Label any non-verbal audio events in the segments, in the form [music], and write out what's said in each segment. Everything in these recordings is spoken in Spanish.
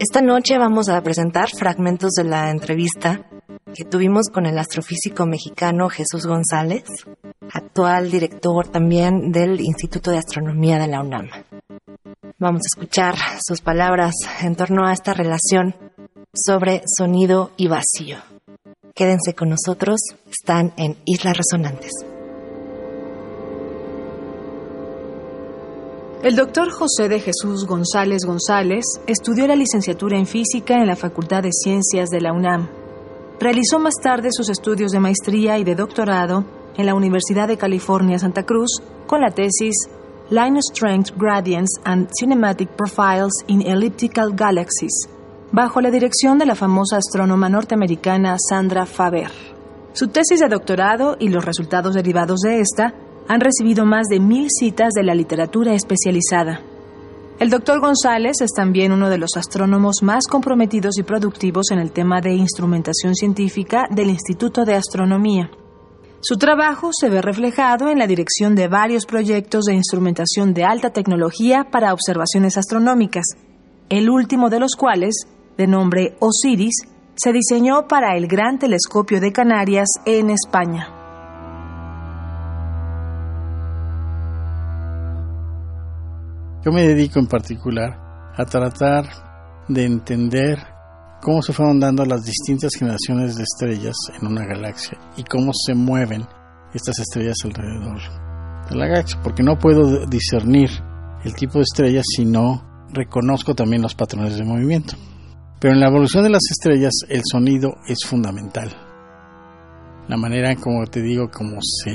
Esta noche vamos a presentar fragmentos de la entrevista que tuvimos con el astrofísico mexicano Jesús González, actual director también del Instituto de Astronomía de la UNAM. Vamos a escuchar sus palabras en torno a esta relación sobre sonido y vacío. Quédense con nosotros, están en Islas Resonantes. El doctor José de Jesús González González estudió la licenciatura en física en la Facultad de Ciencias de la UNAM. Realizó más tarde sus estudios de maestría y de doctorado en la Universidad de California Santa Cruz con la tesis Line Strength Gradients and Cinematic Profiles in Elliptical Galaxies, bajo la dirección de la famosa astrónoma norteamericana Sandra Faber. Su tesis de doctorado y los resultados derivados de esta han recibido más de mil citas de la literatura especializada. El doctor González es también uno de los astrónomos más comprometidos y productivos en el tema de instrumentación científica del Instituto de Astronomía. Su trabajo se ve reflejado en la dirección de varios proyectos de instrumentación de alta tecnología para observaciones astronómicas, el último de los cuales, de nombre Osiris, se diseñó para el Gran Telescopio de Canarias en España. Yo me dedico en particular a tratar de entender cómo se fueron dando las distintas generaciones de estrellas en una galaxia y cómo se mueven estas estrellas alrededor de la galaxia, porque no puedo discernir el tipo de estrellas si no reconozco también los patrones de movimiento. Pero en la evolución de las estrellas el sonido es fundamental. La manera, como te digo, como se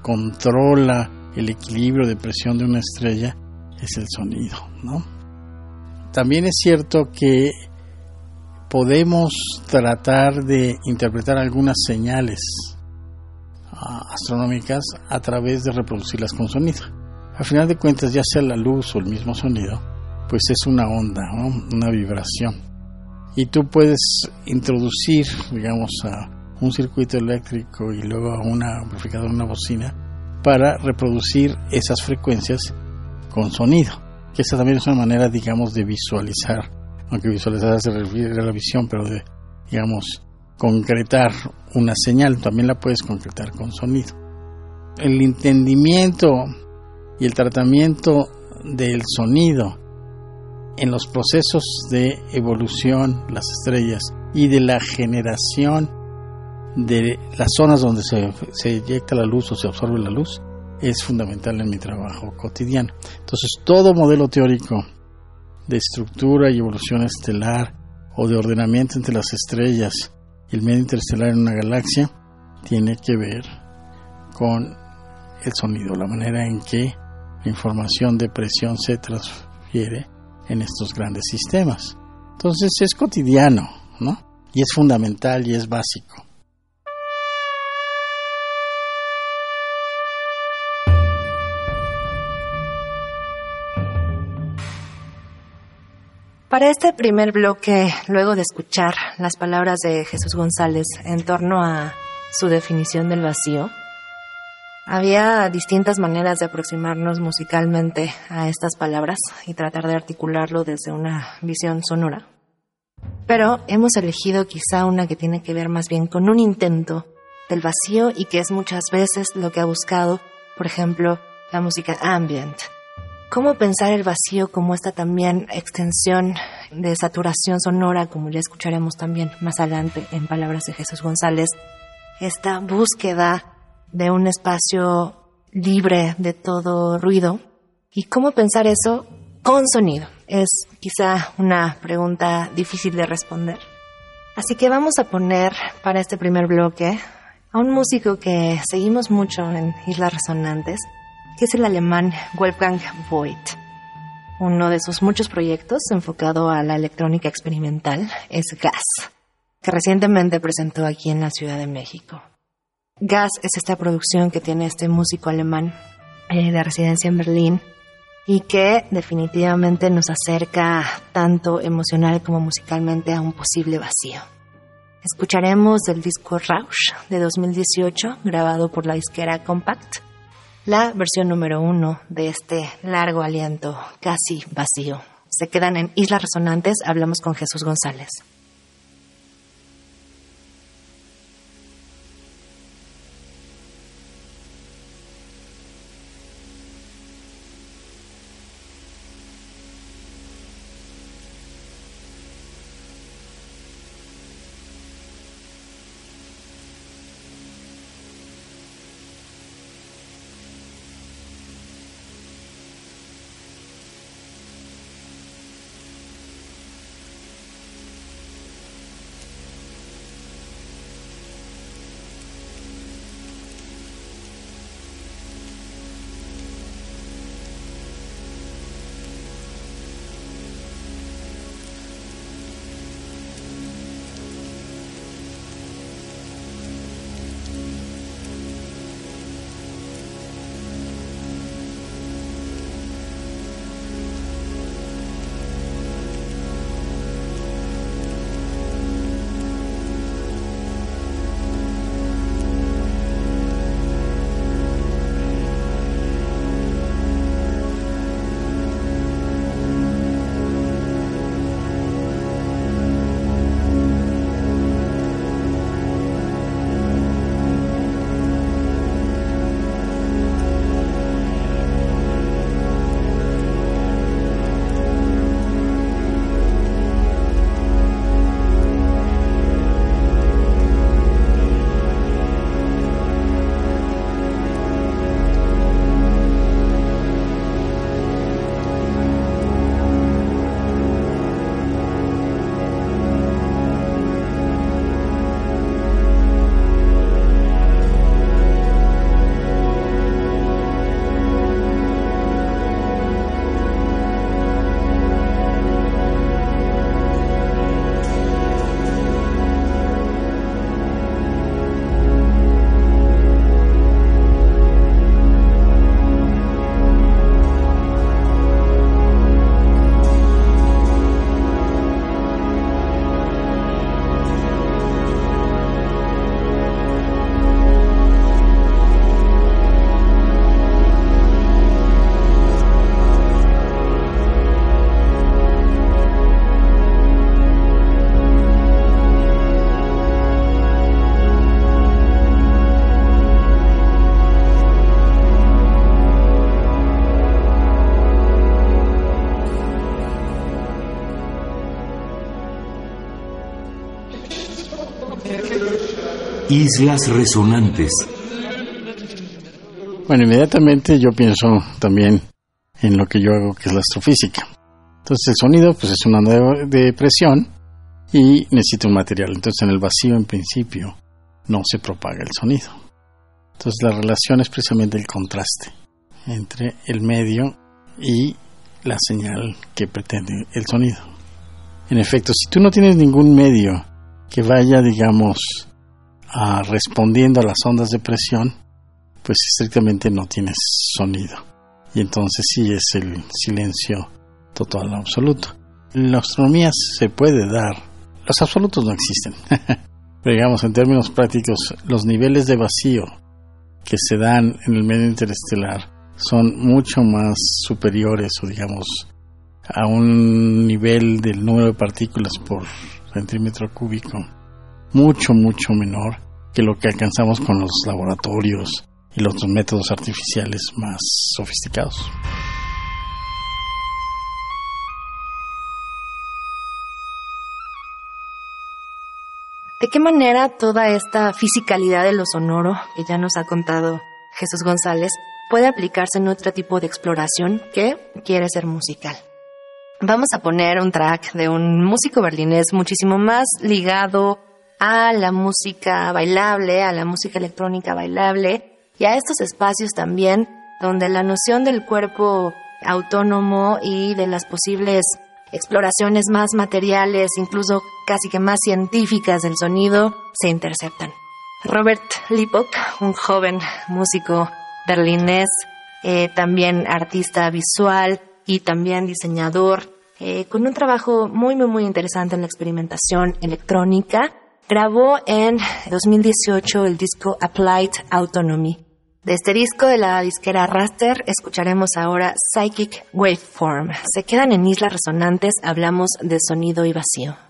controla el equilibrio de presión de una estrella es el sonido, ¿no? También es cierto que podemos tratar de interpretar algunas señales ah, astronómicas a través de reproducirlas con sonido. Al final de cuentas, ya sea la luz o el mismo sonido, pues es una onda, una vibración. Y tú puedes introducir, digamos, a un circuito eléctrico y luego a una amplificador, una bocina, para reproducir esas frecuencias con sonido, que esa también es una manera, digamos, de visualizar, aunque visualizar se refiere a la visión, pero de, digamos, concretar una señal, también la puedes concretar con sonido. El entendimiento y el tratamiento del sonido en los procesos de evolución, las estrellas, y de la generación de las zonas donde se, se eyecta la luz o se absorbe la luz, es fundamental en mi trabajo cotidiano. Entonces, todo modelo teórico de estructura y evolución estelar o de ordenamiento entre las estrellas y el medio interestelar en una galaxia tiene que ver con el sonido, la manera en que la información de presión se transfiere en estos grandes sistemas. Entonces es cotidiano, ¿no? Y es fundamental y es básico. Para este primer bloque, luego de escuchar las palabras de Jesús González en torno a su definición del vacío, había distintas maneras de aproximarnos musicalmente a estas palabras y tratar de articularlo desde una visión sonora. Pero hemos elegido quizá una que tiene que ver más bien con un intento del vacío y que es muchas veces lo que ha buscado, por ejemplo, la música ambient ¿Cómo pensar el vacío como esta también extensión de saturación sonora, como ya escucharemos también más adelante en palabras de Jesús González? Esta búsqueda de un espacio libre de todo ruido. ¿Y cómo pensar eso con sonido? Es quizá una pregunta difícil de responder. Así que vamos a poner para este primer bloque a un músico que seguimos mucho en Islas Resonantes, que es el alemán Wolfgang Voigt. Uno de sus muchos proyectos enfocado a la electrónica experimental es Gas. que recientemente presentó aquí en la Ciudad de México. Gas es esta producción que tiene este músico alemán eh, de residencia en Berlín y que definitivamente nos acerca tanto emocional como musicalmente a un posible vacío. Escucharemos el disco Rausch de 2018, grabado por la disquera Compact, la versión número uno de este largo aliento casi vacío. Se quedan en Islas Resonantes, hablamos con Jesús González. Islas Resonantes. Bueno, inmediatamente yo pienso también en lo que yo hago, que es la astrofísica. Entonces el sonido pues es una onda de presión y necesita un material. Entonces en el vacío en principio no se propaga el sonido. Entonces la relación es precisamente el contraste entre el medio y la señal que pretende el sonido. En efecto, si tú no tienes ningún medio que vaya, digamos, respondiendo a las ondas de presión, pues estrictamente no tienes sonido. Y entonces sí es el silencio total absoluto. En la astronomía se puede dar, los absolutos no existen. [laughs] Pero digamos, en términos prácticos, los niveles de vacío que se dan en el medio interestelar son mucho más superiores o digamos a un nivel del número de partículas por centímetro cúbico mucho, mucho menor que lo que alcanzamos con los laboratorios y los métodos artificiales más sofisticados. ¿De qué manera toda esta fisicalidad de lo sonoro que ya nos ha contado Jesús González puede aplicarse en otro tipo de exploración que quiere ser musical? Vamos a poner un track de un músico berlinés muchísimo más ligado a la música bailable, a la música electrónica bailable y a estos espacios también donde la noción del cuerpo autónomo y de las posibles exploraciones más materiales, incluso casi que más científicas del sonido, se interceptan. Robert Lipok, un joven músico berlinés, eh, también artista visual y también diseñador, eh, con un trabajo muy, muy, muy interesante en la experimentación electrónica, grabó en 2018 el disco Applied Autonomy. De este disco de la disquera Raster escucharemos ahora Psychic Waveform. Se quedan en islas resonantes, hablamos de sonido y vacío.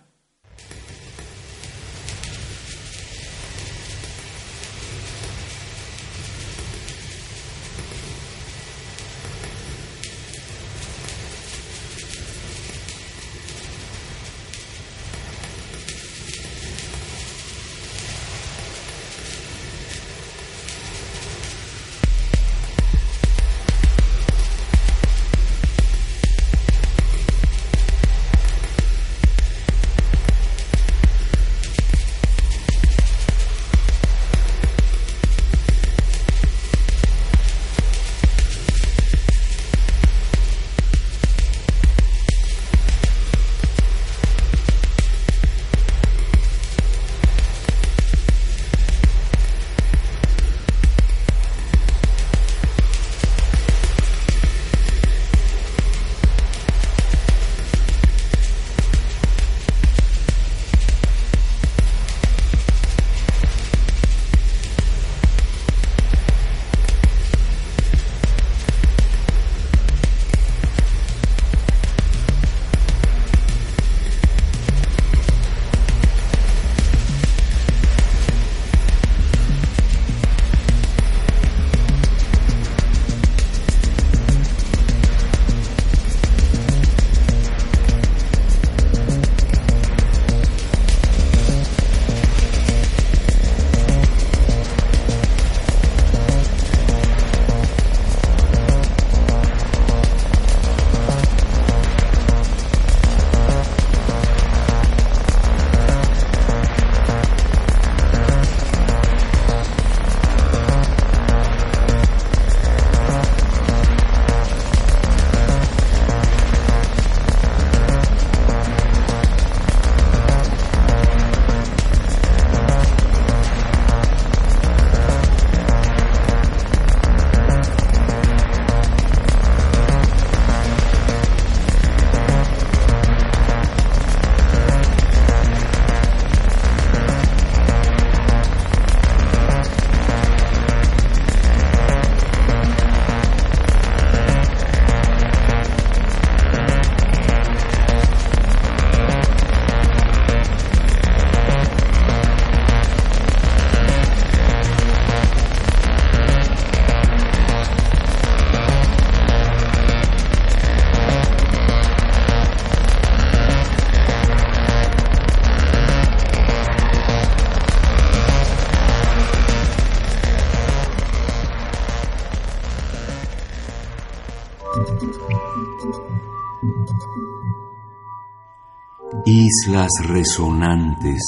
Islas resonantes.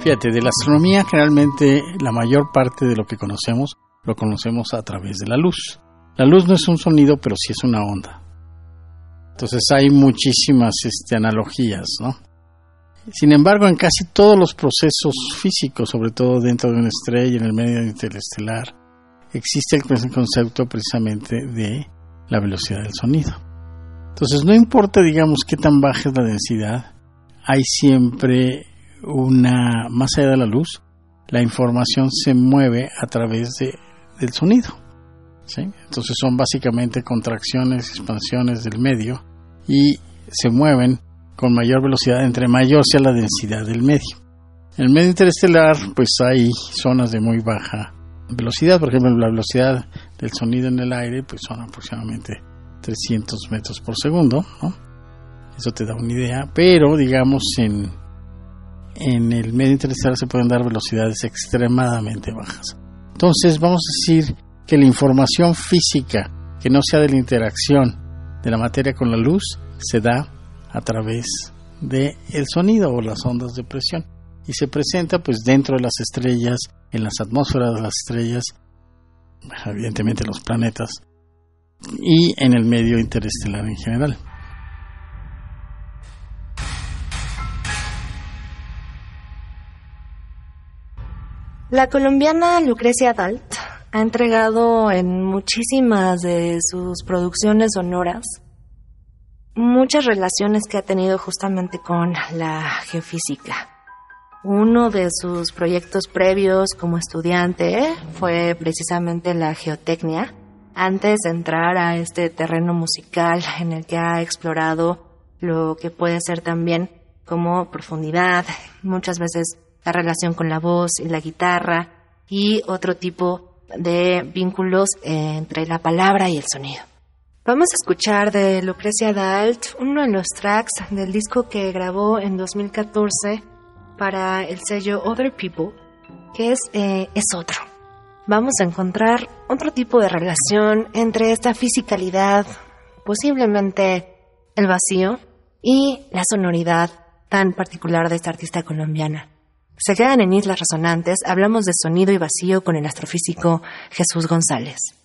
Fíjate, de la astronomía generalmente la mayor parte de lo que conocemos lo conocemos a través de la luz. La luz no es un sonido, pero sí es una onda. Entonces hay muchísimas este, analogías, ¿no? Sin embargo, en casi todos los procesos físicos, sobre todo dentro de una estrella, en el medio interestelar, existe el concepto precisamente de la velocidad del sonido. Entonces, no importa, digamos, qué tan baja es la densidad, hay siempre una, más allá de la luz, la información se mueve a través de, del sonido. ¿sí? Entonces son básicamente contracciones, expansiones del medio y se mueven con mayor velocidad entre mayor sea la densidad del medio. En el medio interestelar pues hay zonas de muy baja velocidad, por ejemplo la velocidad del sonido en el aire pues son aproximadamente 300 metros por segundo, Eso te da una idea, pero digamos en, en el medio interestelar se pueden dar velocidades extremadamente bajas. Entonces vamos a decir que la información física que no sea de la interacción de la materia con la luz se da a través del el sonido o las ondas de presión y se presenta pues dentro de las estrellas, en las atmósferas de las estrellas, evidentemente los planetas y en el medio interestelar en general. La colombiana Lucrecia Dalt ha entregado en muchísimas de sus producciones sonoras muchas relaciones que ha tenido justamente con la geofísica. Uno de sus proyectos previos como estudiante fue precisamente la geotecnia, antes de entrar a este terreno musical [laughs] en el que ha explorado lo que puede ser también como profundidad, muchas veces la relación con la voz y la guitarra y otro tipo de vínculos entre la palabra y el sonido. Vamos a escuchar de Lucrecia Dalt uno de los tracks del disco que grabó en 2014 para el sello Other People, que es eh, Es Otro. Vamos a encontrar otro tipo de relación entre esta fisicalidad, posiblemente el vacío, y la sonoridad tan particular de esta artista colombiana. Se quedan en Islas Resonantes, hablamos de sonido y vacío con el astrofísico Jesús González.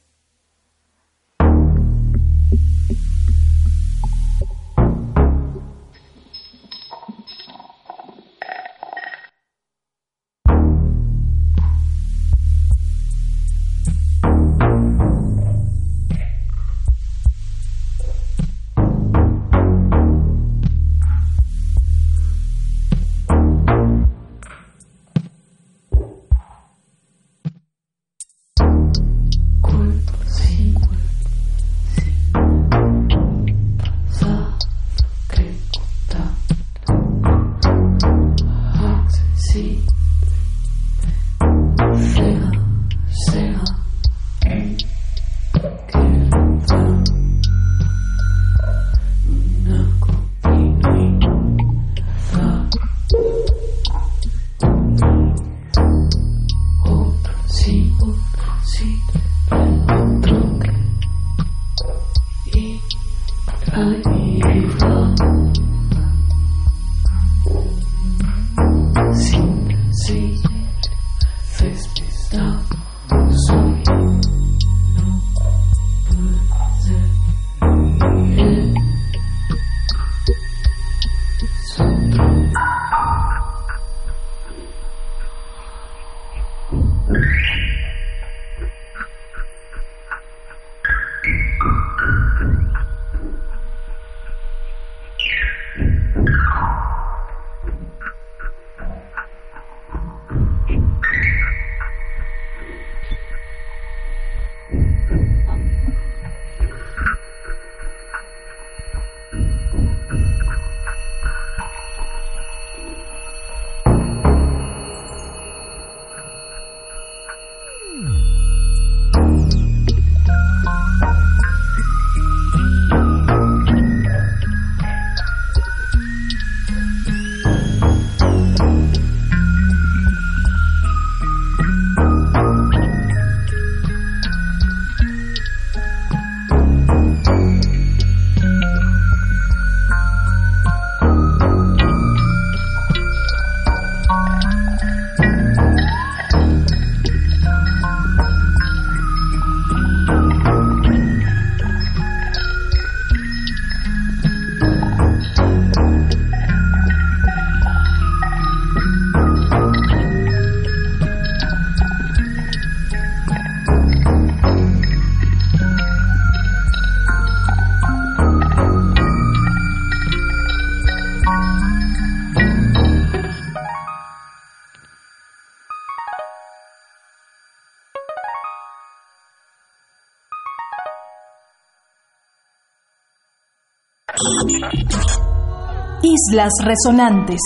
Islas Resonantes.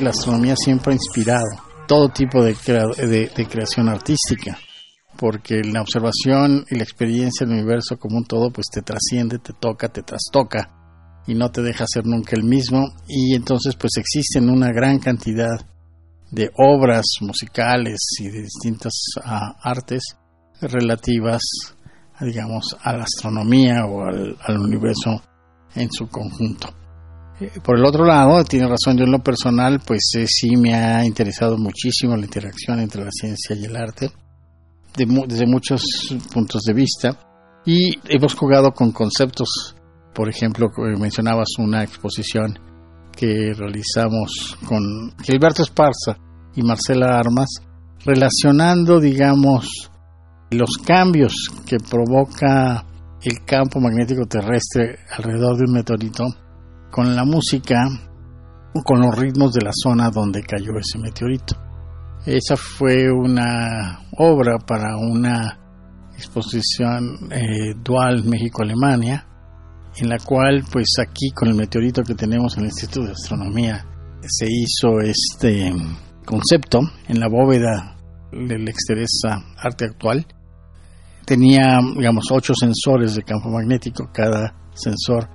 La astronomía siempre ha inspirado todo tipo de, creación artística, porque la observación y la experiencia del universo como un todo pues te trasciende, te toca, te trastoca y no te deja ser nunca el mismo y entonces pues existen una gran cantidad de obras musicales y de distintas ah, artes relativas digamos a la astronomía o al universo en su conjunto. Eh, por el otro lado, tiene razón, yo en lo personal, pues eh, sí me ha interesado muchísimo la interacción entre la ciencia y el arte. desde muchos puntos de vista y hemos jugado con conceptos. Por ejemplo, mencionabas una exposición que realizamos con Gilberto Esparza y Marcela Armas, relacionando, digamos, los cambios que provoca el campo magnético terrestre alrededor de un meteorito con la música, con los ritmos de la zona donde cayó ese meteorito. Esa fue una obra para una exposición eh, dual México-Alemania, en la cual pues aquí con el meteorito que tenemos en el Instituto de Astronomía se hizo este concepto en la bóveda del Exteresa Arte Actual. Tenía, digamos, ocho sensores de campo magnético. Cada sensor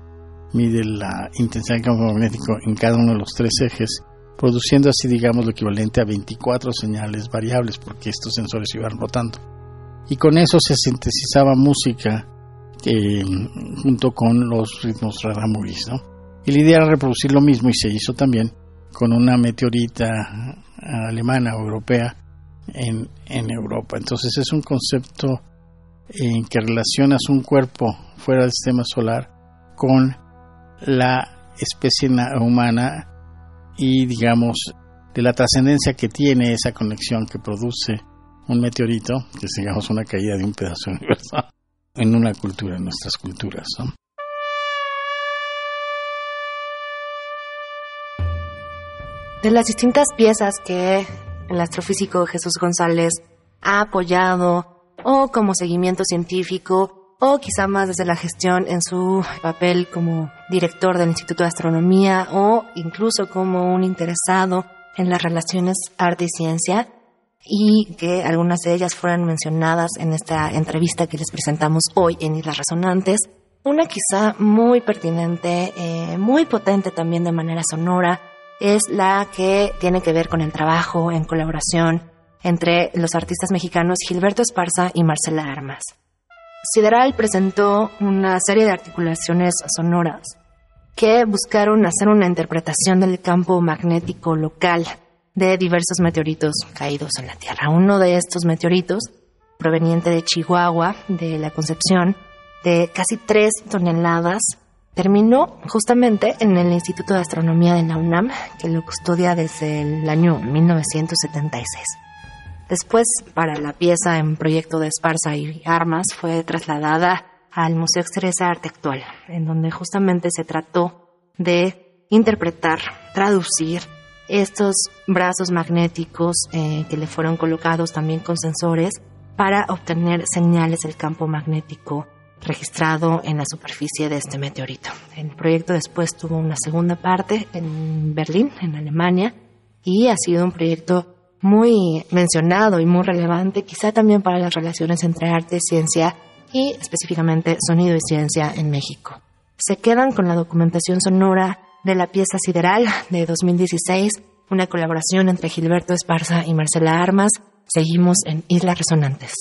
mide la intensidad del campo magnético en cada uno de los tres ejes, produciendo así, digamos, lo equivalente a 24 señales variables, porque estos sensores iban rotando. Y con eso se sintetizaba música eh, junto con los ritmos rarámuris, ¿no? Y la idea era reproducir lo mismo y se hizo también con una meteorita alemana o europea en, en Europa. Entonces es un concepto en que relacionas un cuerpo fuera del sistema solar con la especie humana y digamos de la trascendencia que tiene esa conexión que produce un meteorito, que es digamos una caída de un pedazo de universo [laughs] en una cultura, en nuestras culturas. De las distintas piezas que el astrofísico Jesús González ha apoyado o como seguimiento científico o quizá más desde la gestión en su papel como director del Instituto de Astronomía o incluso como un interesado en las relaciones arte y ciencia, y que algunas de ellas fueran mencionadas en esta entrevista que les presentamos hoy en Islas Resonantes. Una quizá muy pertinente, eh, muy potente también de manera sonora, es la que tiene que ver con el trabajo en colaboración entre los artistas mexicanos Gilberto Esparza y Marcela Armas. Sideral presentó una serie de articulaciones sonoras que buscaron hacer una interpretación del campo magnético local de diversos meteoritos caídos en la Tierra. Uno de estos meteoritos, proveniente de Chihuahua, de la Concepción, de casi tres toneladas, terminó justamente en el Instituto de Astronomía de la UNAM, que lo custodia desde el año 1976. Después, para la pieza en proyecto de Esparza y Armas, fue trasladada al Museo Exteresa Arte Actual, en donde justamente se trató de interpretar, traducir estos brazos magnéticos eh, que le fueron colocados también con sensores para obtener señales del campo magnético registrado en la superficie de este meteorito. El proyecto después tuvo una segunda parte en Berlín, en Alemania, y ha sido un proyecto muy mencionado y muy relevante, quizá también para las relaciones entre arte, ciencia y específicamente sonido y ciencia en México. Se quedan con la documentación sonora de la pieza Sideral de 2016, una colaboración entre Gilberto Esparza y Marcela Armas. Seguimos en Islas Resonantes.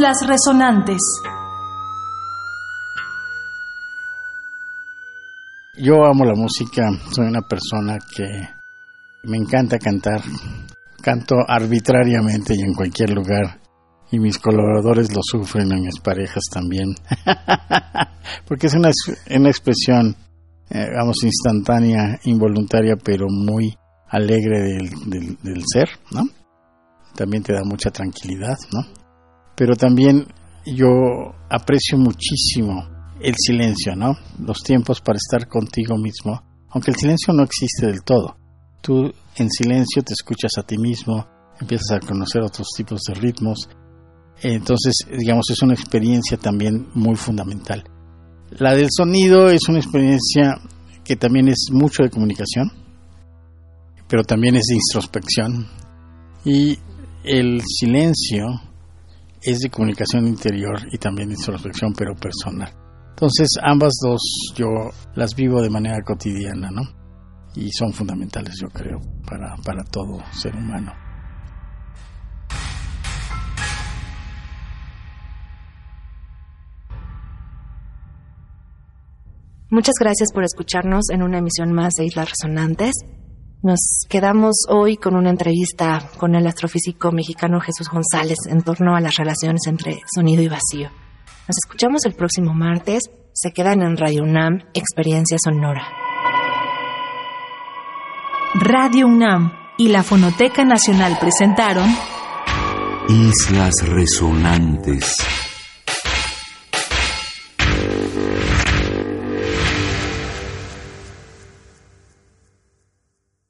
Islas Resonantes. Yo amo la música, soy una persona que me encanta cantar. Canto arbitrariamente y en cualquier lugar. Y mis colaboradores lo sufren, y mis parejas también. [laughs] Porque es una, una expresión, eh, vamos, instantánea, involuntaria, pero muy alegre del, del ser, ¿no? También te da mucha tranquilidad, ¿no? Pero también yo aprecio muchísimo el silencio, ¿no? Los tiempos para estar contigo mismo, aunque el silencio no existe del todo. Tú en silencio te escuchas a ti mismo, empiezas a conocer otros tipos de ritmos. Entonces, digamos, es una experiencia también muy fundamental. La del sonido es una experiencia que también es mucho de comunicación, pero también es de introspección. Y el silencio es de comunicación interior y también de introspección, pero personal. Entonces, ambas dos yo las vivo de manera cotidiana, ¿no? Y son fundamentales, yo creo, para, para todo ser humano. Muchas gracias por escucharnos en una emisión más de Islas Resonantes. Nos quedamos hoy con una entrevista con el astrofísico mexicano Jesús González en torno a las relaciones entre sonido y vacío. Nos escuchamos el próximo martes. Se quedan en Radio UNAM, Experiencia Sonora. Radio UNAM y la Fonoteca Nacional presentaron Islas Resonantes.